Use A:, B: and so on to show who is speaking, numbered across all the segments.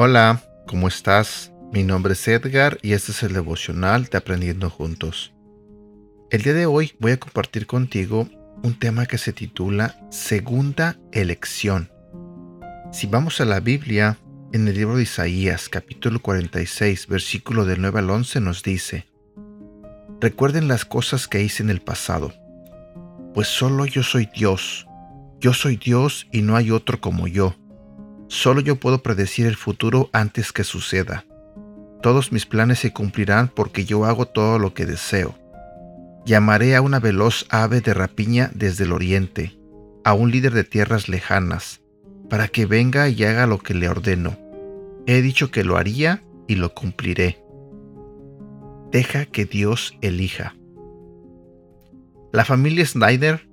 A: Hola, ¿cómo estás? Mi nombre es Edgar y este es el devocional de Aprendiendo Juntos. El día de hoy voy a compartir contigo un tema que se titula Segunda Elección. Si vamos a la Biblia, en el libro de Isaías capítulo 46 versículo del 9 al 11 nos dice, Recuerden las cosas que hice en el pasado, pues solo yo soy Dios, yo soy Dios y no hay otro como yo Solo yo puedo predecir el futuro antes que suceda. Todos mis planes se cumplirán porque yo hago todo lo que deseo. Llamaré a una veloz ave de rapiña desde el oriente, a un líder de tierras lejanas, para que venga y haga lo que le ordeno. He dicho que lo haría y lo cumpliré. Deja que Dios elija. La familia Snyder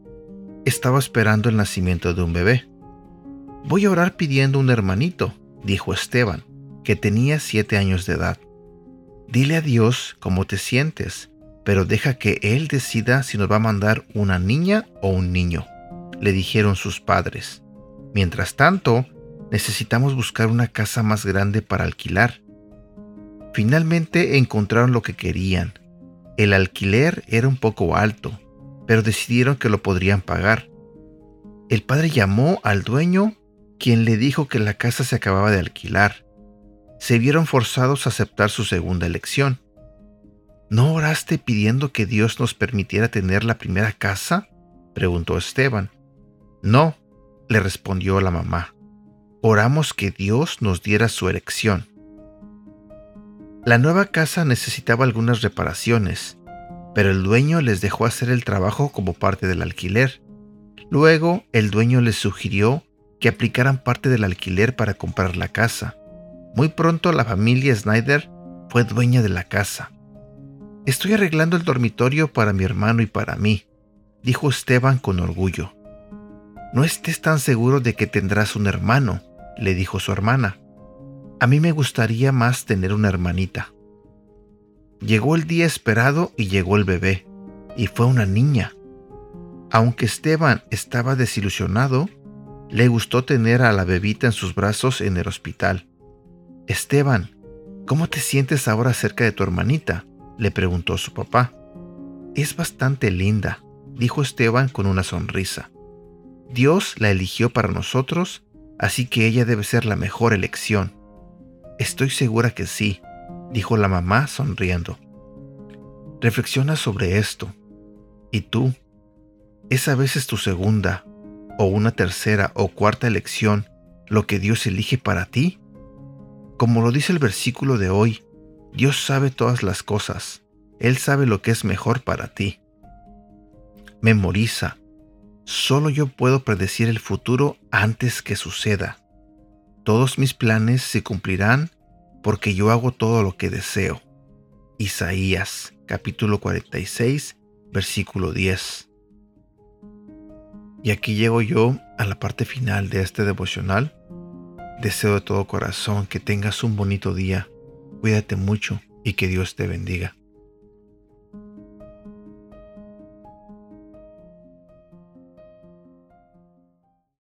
A: estaba esperando el nacimiento de un bebé. Voy a orar pidiendo un hermanito, dijo Esteban, que tenía siete años de edad. Dile a Dios cómo te sientes, pero deja que Él decida si nos va a mandar una niña o un niño, le dijeron sus padres. Mientras tanto, necesitamos buscar una casa más grande para alquilar. Finalmente encontraron lo que querían. El alquiler era un poco alto, pero decidieron que lo podrían pagar. El padre llamó al dueño quien le dijo que la casa se acababa de alquilar. Se vieron forzados a aceptar su segunda elección. ¿No oraste pidiendo que Dios nos permitiera tener la primera casa? preguntó Esteban. No, le respondió la mamá. Oramos que Dios nos diera su elección. La nueva casa necesitaba algunas reparaciones, pero el dueño les dejó hacer el trabajo como parte del alquiler. Luego el dueño les sugirió que aplicaran parte del alquiler para comprar la casa. Muy pronto la familia Snyder fue dueña de la casa. Estoy arreglando el dormitorio para mi hermano y para mí, dijo Esteban con orgullo. No estés tan seguro de que tendrás un hermano, le dijo su hermana. A mí me gustaría más tener una hermanita. Llegó el día esperado y llegó el bebé, y fue una niña. Aunque Esteban estaba desilusionado, le gustó tener a la bebita en sus brazos en el hospital. Esteban, ¿cómo te sientes ahora cerca de tu hermanita? le preguntó su papá. Es bastante linda, dijo Esteban con una sonrisa. Dios la eligió para nosotros, así que ella debe ser la mejor elección. Estoy segura que sí, dijo la mamá sonriendo. Reflexiona sobre esto. ¿Y tú? ¿Es a veces tu segunda o una tercera o cuarta elección lo que Dios elige para ti? Como lo dice el versículo de hoy, Dios sabe todas las cosas. Él sabe lo que es mejor para ti. Memoriza. Solo yo puedo predecir el futuro antes que suceda. Todos mis planes se cumplirán porque yo hago todo lo que deseo. Isaías capítulo 46 versículo 10. Y aquí llego yo a la parte final de este devocional. Deseo de todo corazón que tengas un bonito día. Cuídate mucho y que Dios te bendiga.